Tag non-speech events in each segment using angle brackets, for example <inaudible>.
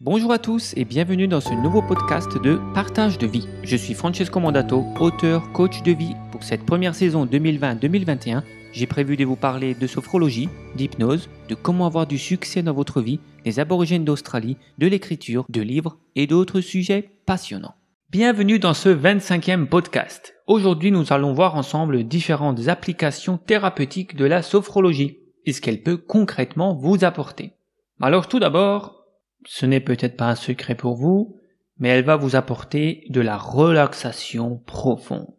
Bonjour à tous et bienvenue dans ce nouveau podcast de Partage de vie. Je suis Francesco Mandato, auteur, coach de vie. Pour cette première saison 2020-2021, j'ai prévu de vous parler de sophrologie, d'hypnose, de comment avoir du succès dans votre vie, des aborigènes d'Australie, de l'écriture, de livres et d'autres sujets passionnants. Bienvenue dans ce 25e podcast. Aujourd'hui, nous allons voir ensemble différentes applications thérapeutiques de la sophrologie et ce qu'elle peut concrètement vous apporter. Alors tout d'abord, ce n'est peut-être pas un secret pour vous, mais elle va vous apporter de la relaxation profonde.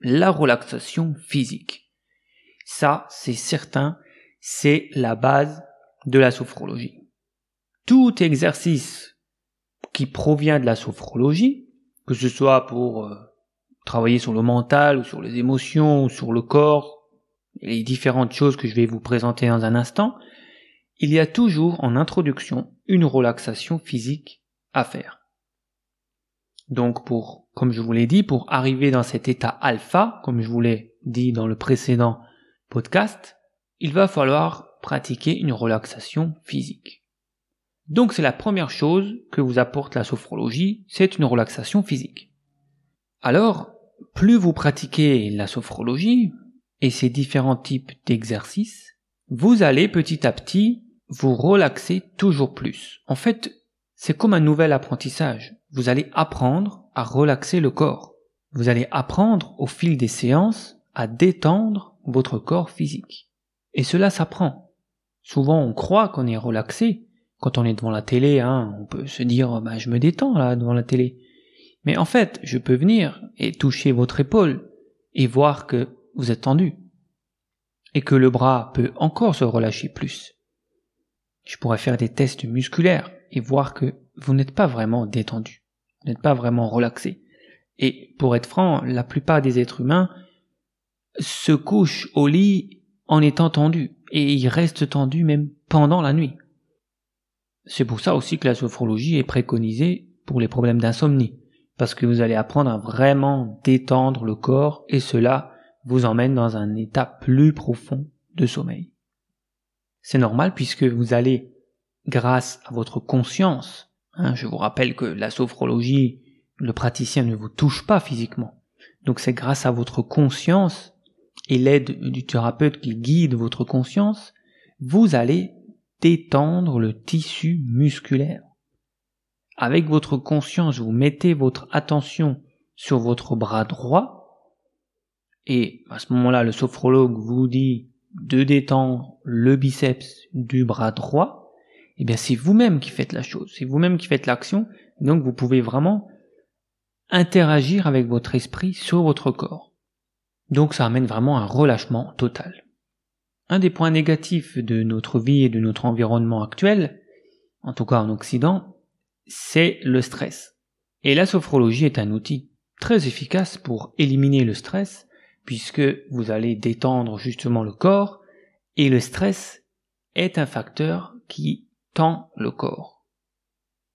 La relaxation physique. Ça, c'est certain, c'est la base de la sophrologie. Tout exercice qui provient de la sophrologie, que ce soit pour euh, travailler sur le mental ou sur les émotions ou sur le corps, les différentes choses que je vais vous présenter dans un instant, il y a toujours en introduction une relaxation physique à faire. Donc pour, comme je vous l'ai dit, pour arriver dans cet état alpha, comme je vous l'ai dit dans le précédent podcast, il va falloir pratiquer une relaxation physique. Donc c'est la première chose que vous apporte la sophrologie, c'est une relaxation physique. Alors, plus vous pratiquez la sophrologie et ses différents types d'exercices, vous allez petit à petit vous relaxez toujours plus. En fait, c'est comme un nouvel apprentissage. Vous allez apprendre à relaxer le corps. Vous allez apprendre au fil des séances à détendre votre corps physique. Et cela s'apprend. Souvent on croit qu'on est relaxé. Quand on est devant la télé, hein, on peut se dire bah, je me détends là devant la télé. Mais en fait, je peux venir et toucher votre épaule et voir que vous êtes tendu. Et que le bras peut encore se relâcher plus. Je pourrais faire des tests musculaires et voir que vous n'êtes pas vraiment détendu. Vous n'êtes pas vraiment relaxé. Et pour être franc, la plupart des êtres humains se couchent au lit en étant tendus. Et ils restent tendus même pendant la nuit. C'est pour ça aussi que la sophrologie est préconisée pour les problèmes d'insomnie. Parce que vous allez apprendre à vraiment détendre le corps et cela vous emmène dans un état plus profond de sommeil. C'est normal puisque vous allez, grâce à votre conscience, hein, je vous rappelle que la sophrologie, le praticien ne vous touche pas physiquement. Donc c'est grâce à votre conscience et l'aide du thérapeute qui guide votre conscience, vous allez détendre le tissu musculaire. Avec votre conscience, vous mettez votre attention sur votre bras droit, et à ce moment-là, le sophrologue vous dit de détendre le biceps du bras droit, eh bien c'est vous-même qui faites la chose, c'est vous-même qui faites l'action, donc vous pouvez vraiment interagir avec votre esprit sur votre corps. Donc ça amène vraiment un relâchement total. Un des points négatifs de notre vie et de notre environnement actuel, en tout cas en Occident, c'est le stress. Et la sophrologie est un outil très efficace pour éliminer le stress puisque vous allez détendre justement le corps, et le stress est un facteur qui tend le corps.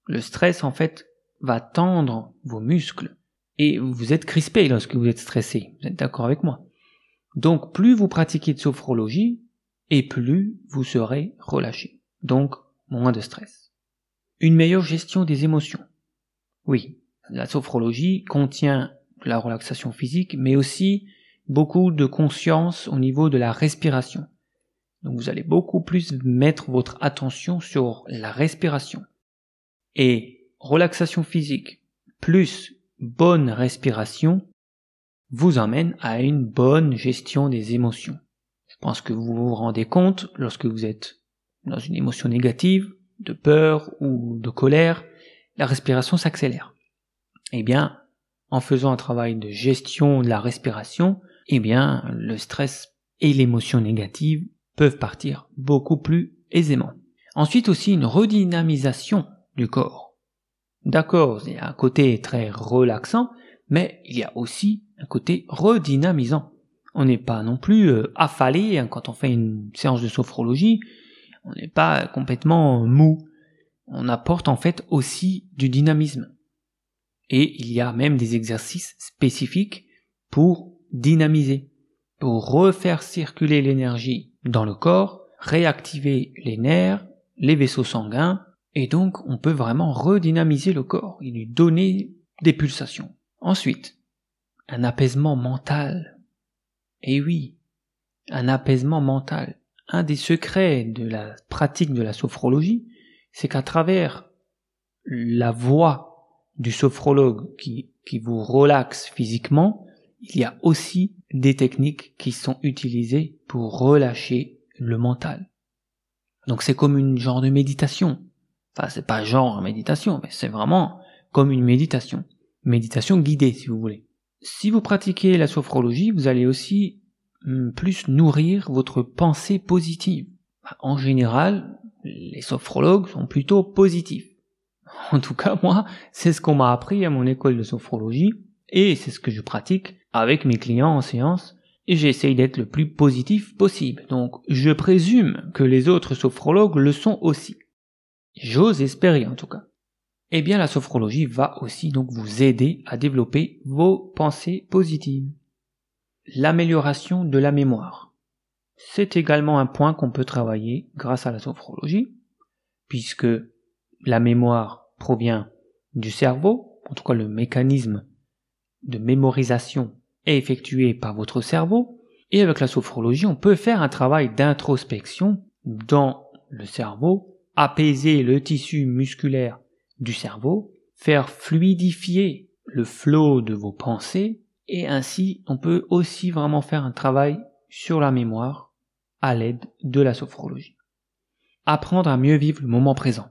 Le stress, en fait, va tendre vos muscles, et vous êtes crispé lorsque vous êtes stressé, vous êtes d'accord avec moi? Donc plus vous pratiquez de sophrologie, et plus vous serez relâché. Donc moins de stress. Une meilleure gestion des émotions. Oui, la sophrologie contient la relaxation physique, mais aussi beaucoup de conscience au niveau de la respiration. Donc vous allez beaucoup plus mettre votre attention sur la respiration. Et relaxation physique plus bonne respiration vous emmène à une bonne gestion des émotions. Je pense que vous vous rendez compte lorsque vous êtes dans une émotion négative, de peur ou de colère, la respiration s'accélère. Eh bien, en faisant un travail de gestion de la respiration, eh bien, le stress et l'émotion négative peuvent partir beaucoup plus aisément. Ensuite aussi une redynamisation du corps. D'accord, il y a un côté très relaxant, mais il y a aussi un côté redynamisant. On n'est pas non plus euh, affalé hein, quand on fait une séance de sophrologie, on n'est pas complètement mou. On apporte en fait aussi du dynamisme. Et il y a même des exercices spécifiques pour dynamiser, pour refaire circuler l'énergie dans le corps, réactiver les nerfs, les vaisseaux sanguins, Et donc, on peut vraiment redynamiser le corps et lui donner des pulsations. Ensuite, un apaisement mental. Et oui, un apaisement mental. Un des secrets de la pratique de la sophrologie, c'est qu'à travers la voix du sophrologue qui, qui vous relaxe physiquement, il y a aussi des techniques qui sont utilisées pour relâcher le mental. Donc c'est comme une genre de méditation. Enfin, c'est pas genre méditation, mais c'est vraiment comme une méditation. Méditation guidée, si vous voulez. Si vous pratiquez la sophrologie, vous allez aussi hmm, plus nourrir votre pensée positive. Bah, en général, les sophrologues sont plutôt positifs. En tout cas, moi, c'est ce qu'on m'a appris à mon école de sophrologie et c'est ce que je pratique avec mes clients en séance j'essaye d'être le plus positif possible. Donc, je présume que les autres sophrologues le sont aussi. J'ose espérer en tout cas. Eh bien, la sophrologie va aussi donc vous aider à développer vos pensées positives. L'amélioration de la mémoire. C'est également un point qu'on peut travailler grâce à la sophrologie, puisque la mémoire provient du cerveau, en tout cas le mécanisme de mémorisation est effectué par votre cerveau, et avec la sophrologie, on peut faire un travail d'introspection dans le cerveau, apaiser le tissu musculaire du cerveau, faire fluidifier le flot de vos pensées, et ainsi on peut aussi vraiment faire un travail sur la mémoire à l'aide de la sophrologie. Apprendre à mieux vivre le moment présent.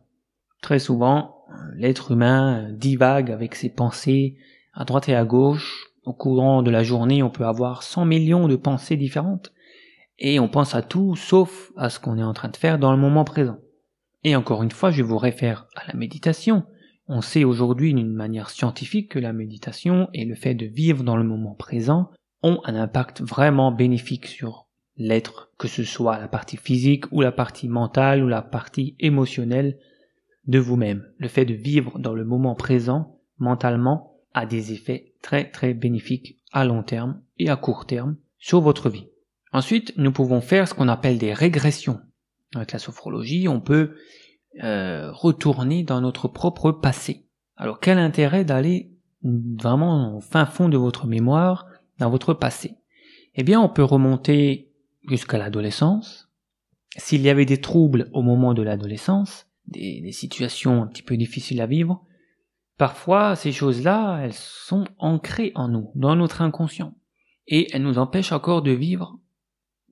Très souvent, l'être humain divague avec ses pensées à droite et à gauche. Au courant de la journée, on peut avoir 100 millions de pensées différentes. Et on pense à tout sauf à ce qu'on est en train de faire dans le moment présent. Et encore une fois, je vous réfère à la méditation. On sait aujourd'hui d'une manière scientifique que la méditation et le fait de vivre dans le moment présent ont un impact vraiment bénéfique sur l'être, que ce soit la partie physique ou la partie mentale ou la partie émotionnelle de vous-même. Le fait de vivre dans le moment présent mentalement a des effets très très bénéfiques à long terme et à court terme sur votre vie. Ensuite, nous pouvons faire ce qu'on appelle des régressions avec la sophrologie, on peut euh, retourner dans notre propre passé. Alors quel intérêt d'aller vraiment au fin fond de votre mémoire, dans votre passé? Eh bien, on peut remonter jusqu'à l'adolescence. S'il y avait des troubles au moment de l'adolescence, des, des, situations un petit peu difficiles à vivre, parfois ces choses-là, elles sont ancrées en nous, dans notre inconscient, et elles nous empêchent encore de vivre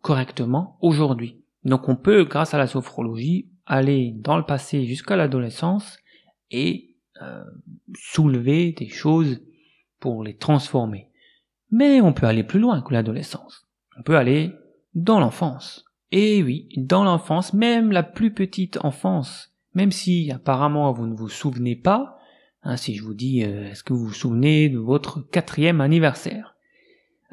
correctement aujourd'hui. Donc on peut, grâce à la sophrologie, aller dans le passé jusqu'à l'adolescence et euh, soulever des choses pour les transformer. Mais on peut aller plus loin que l'adolescence. On peut aller dans l'enfance. Et oui, dans l'enfance, même la plus petite enfance, même si apparemment vous ne vous souvenez pas, hein, si je vous dis euh, est-ce que vous vous souvenez de votre quatrième anniversaire?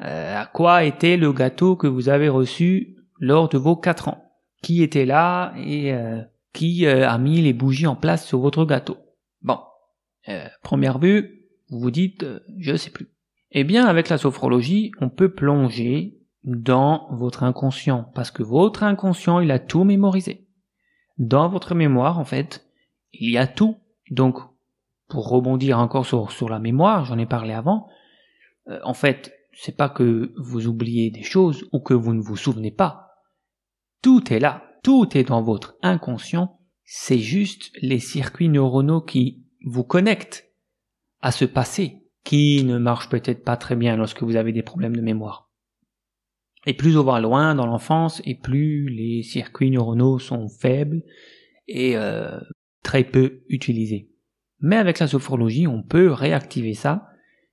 Euh, À quoi était le gâteau que vous avez reçu lors de vos quatre ans? Qui était là et euh, qui euh, a mis les bougies en place sur votre gâteau? Bon, première vue, vous vous dites, je sais plus. Eh bien, avec la sophrologie, on peut plonger dans votre inconscient, parce que votre inconscient, il a tout mémorisé. Dans votre mémoire, en fait, il y a tout. Donc, pour rebondir encore sur, la mémoire, j'en ai parlé avant, en fait, c'est pas que vous oubliez des choses ou que vous ne vous souvenez pas. Tout est là, tout est dans votre inconscient, c'est juste les circuits neuronaux qui vous connectent à ce passé qui ne marche peut-être pas très bien lorsque vous avez des problèmes de mémoire. Et plus on va loin dans l'enfance, et plus les circuits neuronaux sont faibles et euh, très peu utilisés. Mais avec la sophrologie, on peut réactiver ça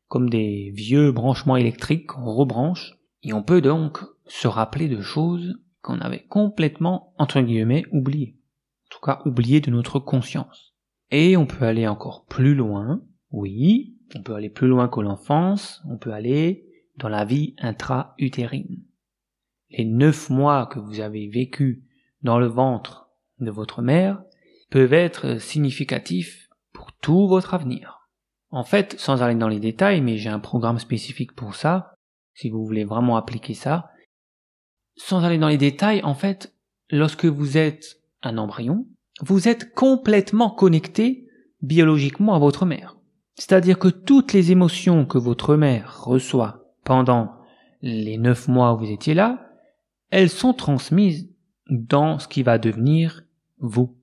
comme des vieux branchements électriques qu'on rebranche, et on peut donc se rappeler de choses qu'on avait complètement, entre guillemets, oublié. En tout cas, oublié de notre conscience. Et on peut aller encore plus loin, oui, on peut aller plus loin que l'enfance, on peut aller dans la vie intra-utérine. Les neuf mois que vous avez vécu dans le ventre de votre mère peuvent être significatifs tout votre avenir. En fait, sans aller dans les détails, mais j'ai un programme spécifique pour ça, si vous voulez vraiment appliquer ça, sans aller dans les détails, en fait, lorsque vous êtes un embryon, vous êtes complètement connecté biologiquement à votre mère. C'est-à-dire que toutes les émotions que votre mère reçoit pendant les neuf mois où vous étiez là, elles sont transmises dans ce qui va devenir vous.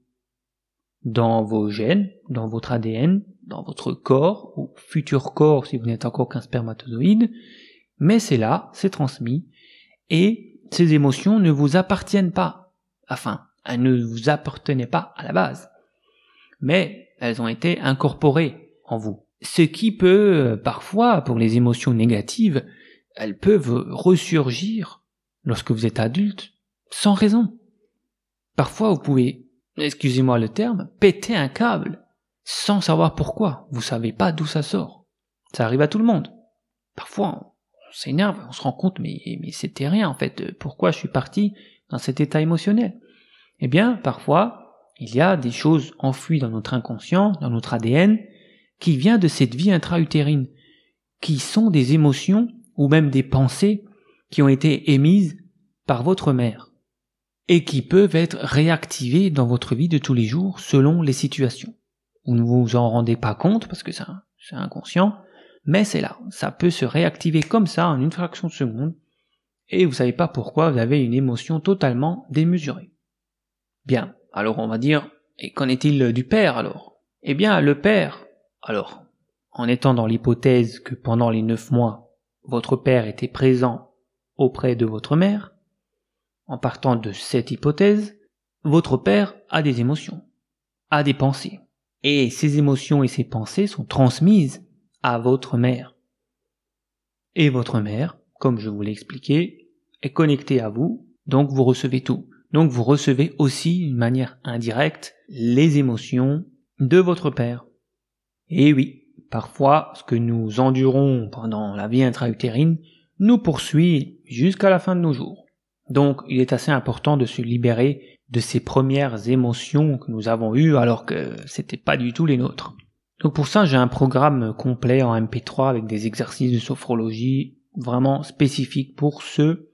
Dans vos gènes, dans votre ADN, dans votre corps, ou futur corps si vous n'êtes encore qu'un spermatozoïde, mais c'est là, c'est transmis, et ces émotions ne vous appartiennent pas. Enfin, elles ne vous appartenaient pas à la base. Mais elles ont été incorporées en vous. Ce qui peut, parfois, pour les émotions négatives, elles peuvent ressurgir lorsque vous êtes adulte, sans raison. Parfois, vous pouvez, excusez-moi le terme, péter un câble, sans savoir pourquoi. Vous savez pas d'où ça sort. Ça arrive à tout le monde. Parfois, on s'énerve, on se rend compte, mais, c'était rien, en fait. Pourquoi je suis parti dans cet état émotionnel? Eh bien, parfois, il y a des choses enfouies dans notre inconscient, dans notre ADN, qui vient de cette vie intra-utérine, qui sont des émotions ou même des pensées qui ont été émises par votre mère et qui peuvent être réactivées dans votre vie de tous les jours selon les situations. Vous ne vous en rendez pas compte parce que c'est inconscient, mais c'est là. Ça peut se réactiver comme ça en une fraction de seconde et vous savez pas pourquoi vous avez une émotion totalement démesurée. Bien. Alors on va dire, et qu'en est-il du père alors? Eh bien, le père, alors, en étant dans l'hypothèse que pendant les neuf mois, votre père était présent auprès de votre mère, en partant de cette hypothèse, votre père a des émotions, a des pensées. Et ces émotions et ces pensées sont transmises à votre mère. Et votre mère, comme je vous l'ai expliqué, est connectée à vous, donc vous recevez tout. Donc vous recevez aussi, d'une manière indirecte, les émotions de votre père. Et oui, Parfois, ce que nous endurons pendant la vie intra-utérine nous poursuit jusqu'à la fin de nos jours. Donc, il est assez important de se libérer de ces premières émotions que nous avons eues alors que c'était pas du tout les nôtres. Donc pour ça, j'ai un programme complet en MP3 avec des exercices de sophrologie vraiment spécifiques pour ce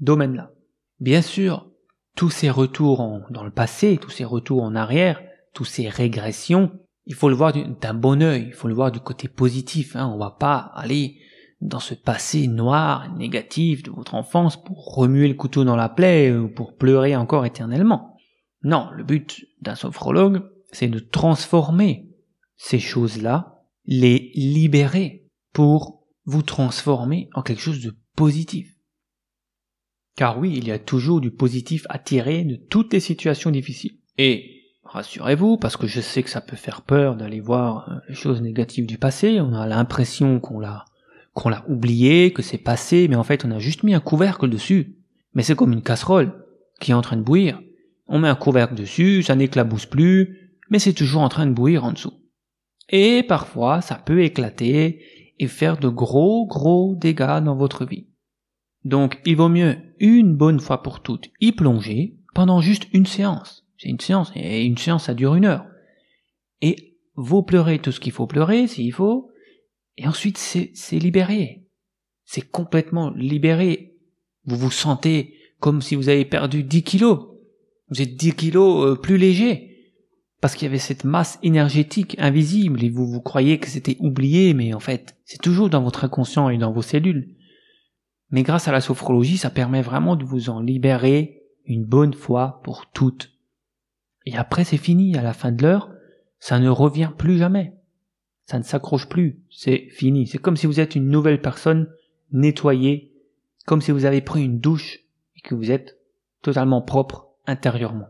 domaine-là. Bien sûr, tous ces retours dans le passé, tous ces retours en arrière, tous ces régressions, il faut le voir d'un bon œil, il faut le voir du côté positif. Hein. On va pas aller dans ce passé noir, négatif de votre enfance pour remuer le couteau dans la plaie ou pour pleurer encore éternellement. Non, le but d'un sophrologue, c'est de transformer ces choses-là, les libérer pour vous transformer en quelque chose de positif. Car oui, il y a toujours du positif à tirer de toutes les situations difficiles. Et rassurez-vous, parce que je sais que ça peut faire peur d'aller voir euh, les choses négatives du passé. On a l'impression qu'on l'a, qu'on l'a oublié, que c'est passé, mais en fait, on a juste mis un couvercle dessus. Mais c'est comme une casserole qui est en train de bouillir. On met un couvercle dessus, ça n'éclabousse plus, mais c'est toujours en train de bouillir en dessous. Et parfois, ça peut éclater et faire de gros, gros dégâts dans votre vie. Donc, il vaut mieux une bonne fois pour toutes y plonger pendant juste une séance. C'est une séance, et une séance ça dure une heure. Et vous pleurez tout ce qu'il faut pleurer, s'il faut, et ensuite c'est libéré. C'est complètement libéré. Vous vous sentez comme si vous avez perdu 10 kilos. Vous êtes 10 kilos euh, plus léger. Parce qu'il y avait cette masse énergétique invisible et vous vous croyez que c'était oublié, mais en fait, c'est toujours dans votre inconscient et dans vos cellules. Mais grâce à la sophrologie, ça permet vraiment de vous en libérer une bonne fois pour toutes. Et après, c'est fini. À la fin de l'heure, ça ne revient plus jamais. Ça ne s'accroche plus. C'est fini. C'est comme si vous êtes une nouvelle personne nettoyée, comme si vous avez pris une douche et que vous êtes totalement propre intérieurement.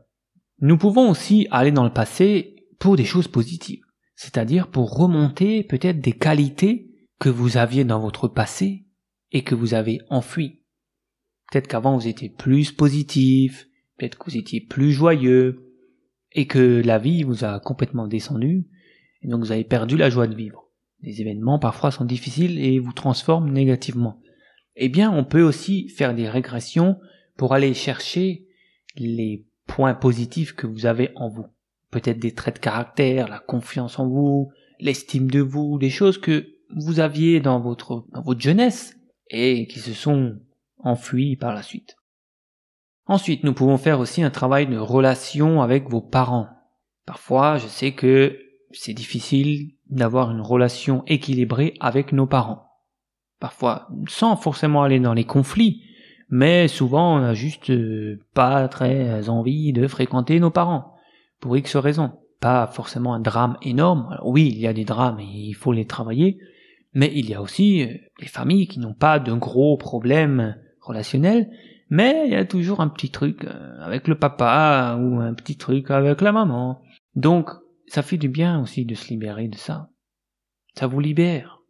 Nous pouvons aussi aller dans le passé pour des choses positives, c'est-à-dire pour remonter peut-être des qualités que vous aviez dans votre passé et que vous avez enfuies. Peut-être qu'avant vous étiez plus positif, peut-être que vous étiez plus joyeux, et que la vie vous a complètement descendu, et donc vous avez perdu la joie de vivre. Les événements parfois sont difficiles et vous transforment négativement. Eh bien, on peut aussi faire des régressions pour aller chercher les points positifs que vous avez en vous. Peut-être des traits de caractère, la confiance en vous, l'estime de vous, des choses que vous aviez dans votre, dans votre jeunesse et qui se sont enfuies par la suite. Ensuite, nous pouvons faire aussi un travail de relation avec vos parents. Parfois, je sais que c'est difficile d'avoir une relation équilibrée avec nos parents. Parfois, sans forcément aller dans les conflits, mais souvent on a juste euh, pas très envie de fréquenter nos parents, pour X raisons. Pas forcément un drame énorme. oui, il y a des drames et il faut les travailler, mais il y a aussi euh, les familles qui n'ont pas de gros problèmes relationnels, mais il y a toujours un petit truc euh, avec le papa ou un petit truc avec la maman. Donc, ça fait du bien aussi de se libérer de ça. Ça vous libère.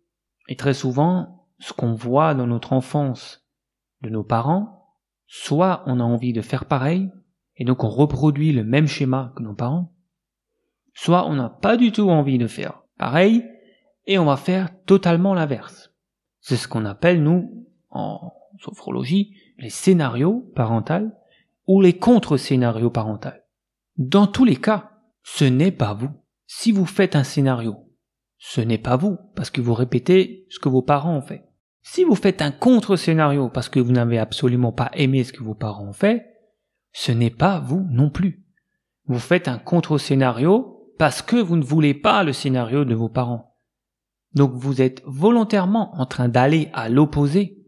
Et très souvent, ce qu'on voit dans notre enfance de nos parents, soit on a envie de faire pareil, et donc on reproduit le même schéma que nos parents, soit on n'a pas du tout envie de faire pareil, et on va faire totalement l'inverse. C'est ce qu'on appelle, nous, en sophrologie, les scénarios parentaux ou les contre-scénarios parentaux. Dans tous les cas, ce n'est pas vous. Si vous faites un scénario, ce n'est pas vous, parce que vous répétez ce que vos parents ont fait. Si vous faites un contre-scénario parce que vous n'avez absolument pas aimé ce que vos parents ont fait, ce n'est pas vous non plus. Vous faites un contre-scénario parce que vous ne voulez pas le scénario de vos parents. Donc vous êtes volontairement en train d'aller à l'opposé.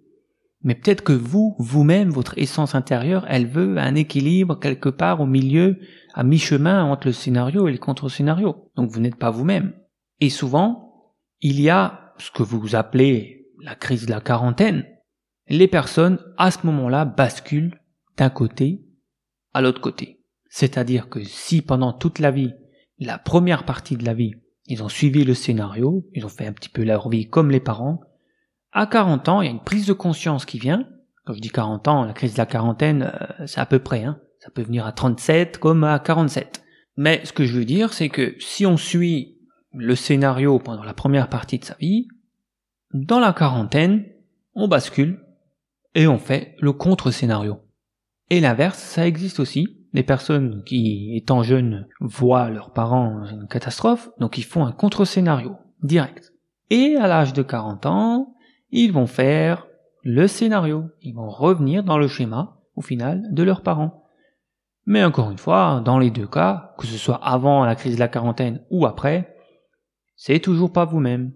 Mais peut-être que vous, vous-même, votre essence intérieure, elle veut un équilibre quelque part au milieu à mi-chemin entre le scénario et le contre-scénario. Donc vous n'êtes pas vous-même. Et souvent, il y a ce que vous appelez la crise de la quarantaine. Les personnes, à ce moment-là, basculent d'un côté à l'autre côté. C'est-à-dire que si pendant toute la vie, la première partie de la vie, ils ont suivi le scénario, ils ont fait un petit peu leur vie comme les parents, à 40 ans, il y a une prise de conscience qui vient. Quand je dis 40 ans, la crise de la quarantaine, euh, c'est à peu près, hein. Ça peut venir à 37 comme à 47. Mais ce que je veux dire, c'est que si on suit le scénario pendant la première partie de sa vie, dans la quarantaine, on bascule et on fait le contre-scénario. Et l'inverse, ça existe aussi. Les personnes qui, étant jeunes, voient leurs parents une catastrophe, donc ils font un contre-scénario, direct. Et à l'âge de 40 ans, ils vont faire le scénario. Ils vont revenir dans le schéma, au final, de leurs parents. Mais encore une fois, dans les deux cas, que ce soit avant la crise de la quarantaine ou après, c'est toujours pas vous-même.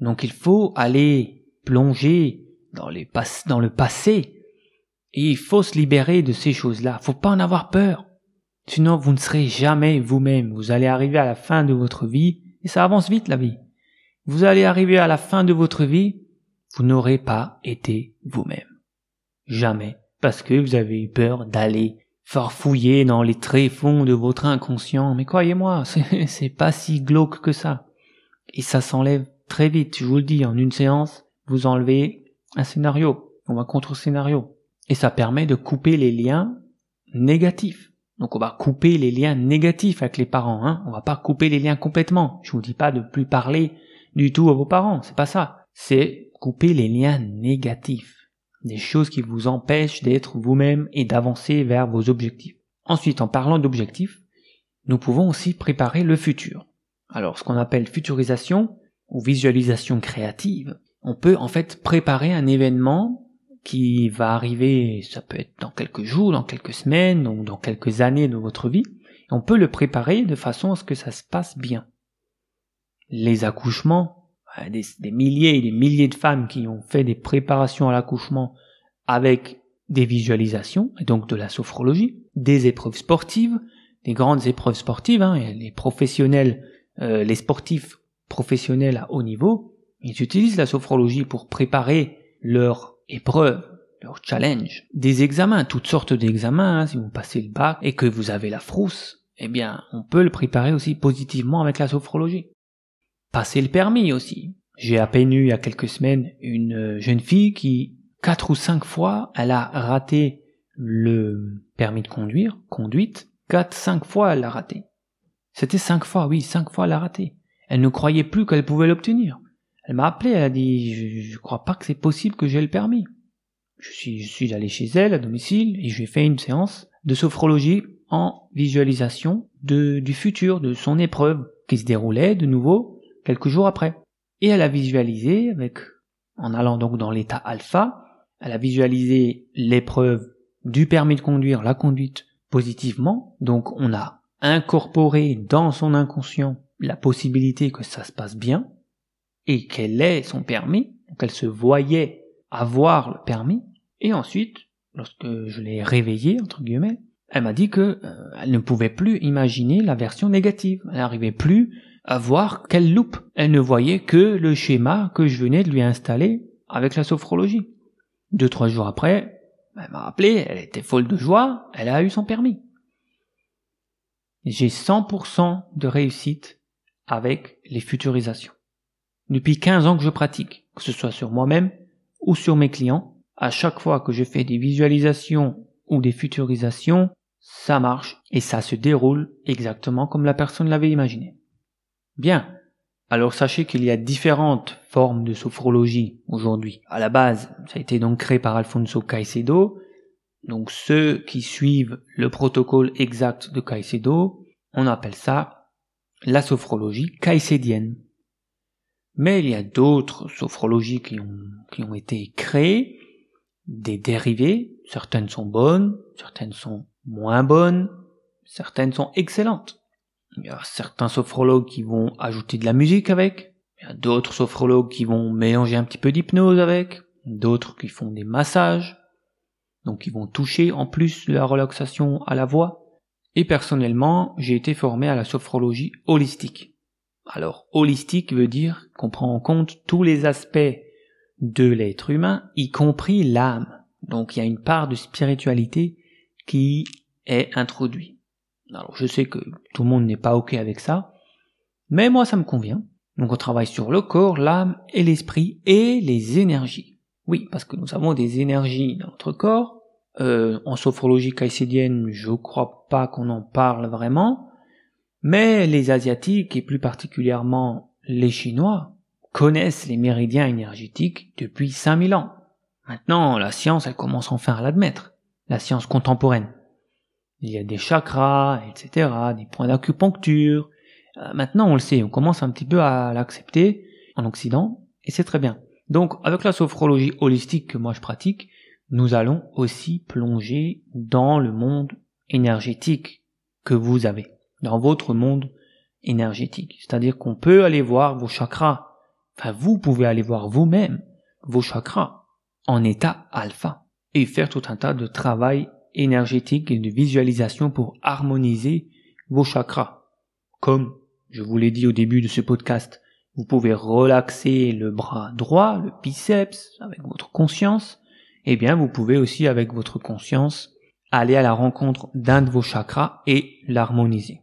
Donc il faut aller plonger dans, le passé et il faut se libérer de ces choses-là. Faut pas en avoir peur. Sinon, vous ne serez jamais vous-même. Vous allez arriver à la fin de votre vie et ça avance vite la vie. Vous allez arriver à la fin de votre vie, vous n'aurez pas été vous-même. Jamais. Parce que vous avez eu peur d'aller farfouiller dans les tréfonds de votre inconscient, mais croyez-moi, <laughs> c'est pas si glauque que ça. Et ça s'enlève très vite, je vous le dis, en une séance, vous enlevez un scénario, ou un contre-scénario. Et ça permet de couper les liens négatifs. Donc on va couper les liens négatifs avec les parents, hein. On va pas couper les liens complètement. Je vous dis pas de plus parler du tout à vos parents, c'est pas ça. C'est couper les liens négatifs des choses qui vous empêchent d'être vous-même et d'avancer vers vos objectifs. Ensuite, en parlant d'objectifs, nous pouvons aussi préparer le futur. Alors, ce qu'on appelle futurisation ou visualisation créative, on peut en fait préparer un événement qui va arriver, ça peut être dans quelques jours, dans quelques semaines, ou dans quelques années de votre vie, on peut le préparer de façon à ce que ça se passe bien. Les accouchements, des, milliers et des milliers de femmes qui ont fait des préparations à l'accouchement avec des visualisations, et donc de la sophrologie, des épreuves sportives, des grandes épreuves sportives, hein, les professionnels, euh, les sportifs professionnels à haut niveau, ils utilisent la sophrologie pour préparer leur épreuve, leur challenge, des examens, toutes sortes d'examens, hein, si vous passez le bac et que vous avez la frousse, eh bien, on peut le préparer aussi positivement avec la sophrologie passer le permis aussi. J'ai à peine eu il y a quelques semaines une euh, jeune fille qui, quatre ou cinq fois, elle a raté le permis de conduire, conduite. Quatre, cinq fois, elle l'a raté. C'était cinq fois, oui, cinq fois elle l'a raté. Elle ne croyait plus qu'elle pouvait l'obtenir. Elle m'a appelé, elle a dit, je, je crois pas que c'est possible que j'ai le permis. Je suis, je suis allé chez elle à domicile et je lui ai fait une séance de sophrologie en visualisation de, du futur, de son épreuve qui se déroulait de nouveau quelques jours après. Et elle a visualisé avec, en allant donc dans l'état alpha, elle a visualisé l'épreuve du permis de conduire, la conduite positivement. Donc on a incorporer dans son inconscient la possibilité que ça se passe bien et qu'elle ait son permis, qu'elle se voyait avoir le permis. Et ensuite, lorsque je l'ai réveillée, entre guillemets, elle m'a dit que euh, elle ne pouvait plus imaginer la version négative. Elle n'arrivait plus à voir qu'elle loupe. Elle ne voyait que le schéma que je venais de lui installer avec la sophrologie. Deux, trois jours après, elle m'a rappelé, elle était folle de joie, elle a eu son permis. J'ai 100% de réussite avec les futurisations. Depuis 15 ans que je pratique, que ce soit sur moi-même ou sur mes clients, à chaque fois que je fais des visualisations ou des futurisations, ça marche et ça se déroule exactement comme la personne l'avait imaginé. Bien. Alors sachez qu'il y a différentes formes de sophrologie aujourd'hui. À la base, ça a été donc créé par Alfonso Caicedo. Donc ceux qui suivent le protocole exact de Caicedo, on appelle ça la sophrologie caïcédienne. Mais il y a d'autres sophrologies qui ont, qui ont été créées, des dérivés, certaines sont bonnes, certaines sont moins bonnes, certaines sont excellentes. Il y a certains sophrologues qui vont ajouter de la musique avec, il y a d'autres sophrologues qui vont mélanger un petit peu d'hypnose avec, d'autres qui font des massages, donc qui vont toucher en plus la relaxation à la voix. Et personnellement, j'ai été formé à la sophrologie holistique. Alors, holistique veut dire qu'on prend en compte tous les aspects de l'être humain, y compris l'âme. Donc il y a une part de spiritualité qui est introduite. Alors je sais que tout le monde n'est pas ok avec ça, mais moi ça me convient. Donc on travaille sur le corps, l'âme et l'esprit et les énergies. Oui, parce que nous avons des énergies dans notre corps. Euh, en sophrologie caïcédienne, je crois pas qu'on en parle vraiment, mais les Asiatiques, et plus particulièrement les Chinois, connaissent les méridiens énergétiques depuis 5000 ans. Maintenant, la science, elle commence enfin à l'admettre, la science contemporaine. Il y a des chakras, etc., des points d'acupuncture. Euh, maintenant, on le sait, on commence un petit peu à l'accepter en Occident, et c'est très bien. Donc, avec la sophrologie holistique que moi je pratique, nous allons aussi plonger dans le monde énergétique que vous avez dans votre monde énergétique. C'est-à-dire qu'on peut aller voir vos chakras. Enfin, vous pouvez aller voir vous-même vos chakras en état alpha et faire tout un tas de travail énergétique et de visualisation pour harmoniser vos chakras. Comme je vous l'ai dit au début de ce podcast, vous pouvez relaxer le bras droit, le biceps, avec votre conscience. Eh bien, vous pouvez aussi, avec votre conscience, aller à la rencontre d'un de vos chakras et l'harmoniser.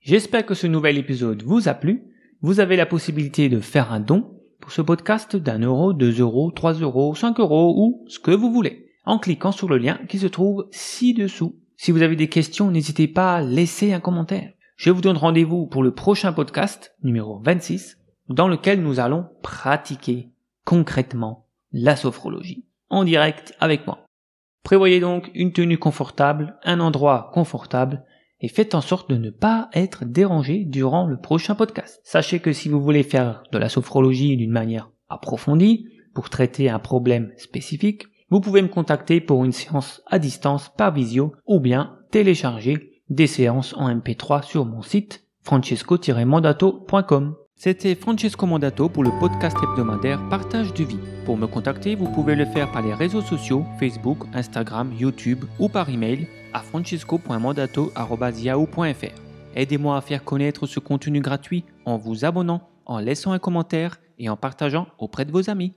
J'espère que ce nouvel épisode vous a plu. Vous avez la possibilité de faire un don pour ce podcast d'un euro, deux euros, trois euros, cinq euros ou ce que vous voulez en cliquant sur le lien qui se trouve ci-dessous. Si vous avez des questions, n'hésitez pas à laisser un commentaire. Je vous donne rendez-vous pour le prochain podcast, numéro 26, dans lequel nous allons pratiquer concrètement la sophrologie en direct avec moi. Prévoyez donc une tenue confortable, un endroit confortable et faites en sorte de ne pas être dérangé durant le prochain podcast. Sachez que si vous voulez faire de la sophrologie d'une manière approfondie, pour traiter un problème spécifique, vous pouvez me contacter pour une séance à distance par visio ou bien télécharger des séances en MP3 sur mon site francesco-mandato.com. C'était Francesco Mandato pour le podcast hebdomadaire Partage de vie. Pour me contacter, vous pouvez le faire par les réseaux sociaux Facebook, Instagram, YouTube ou par email à francesco.mandato.yahoo.fr. Aidez-moi à faire connaître ce contenu gratuit en vous abonnant, en laissant un commentaire et en partageant auprès de vos amis.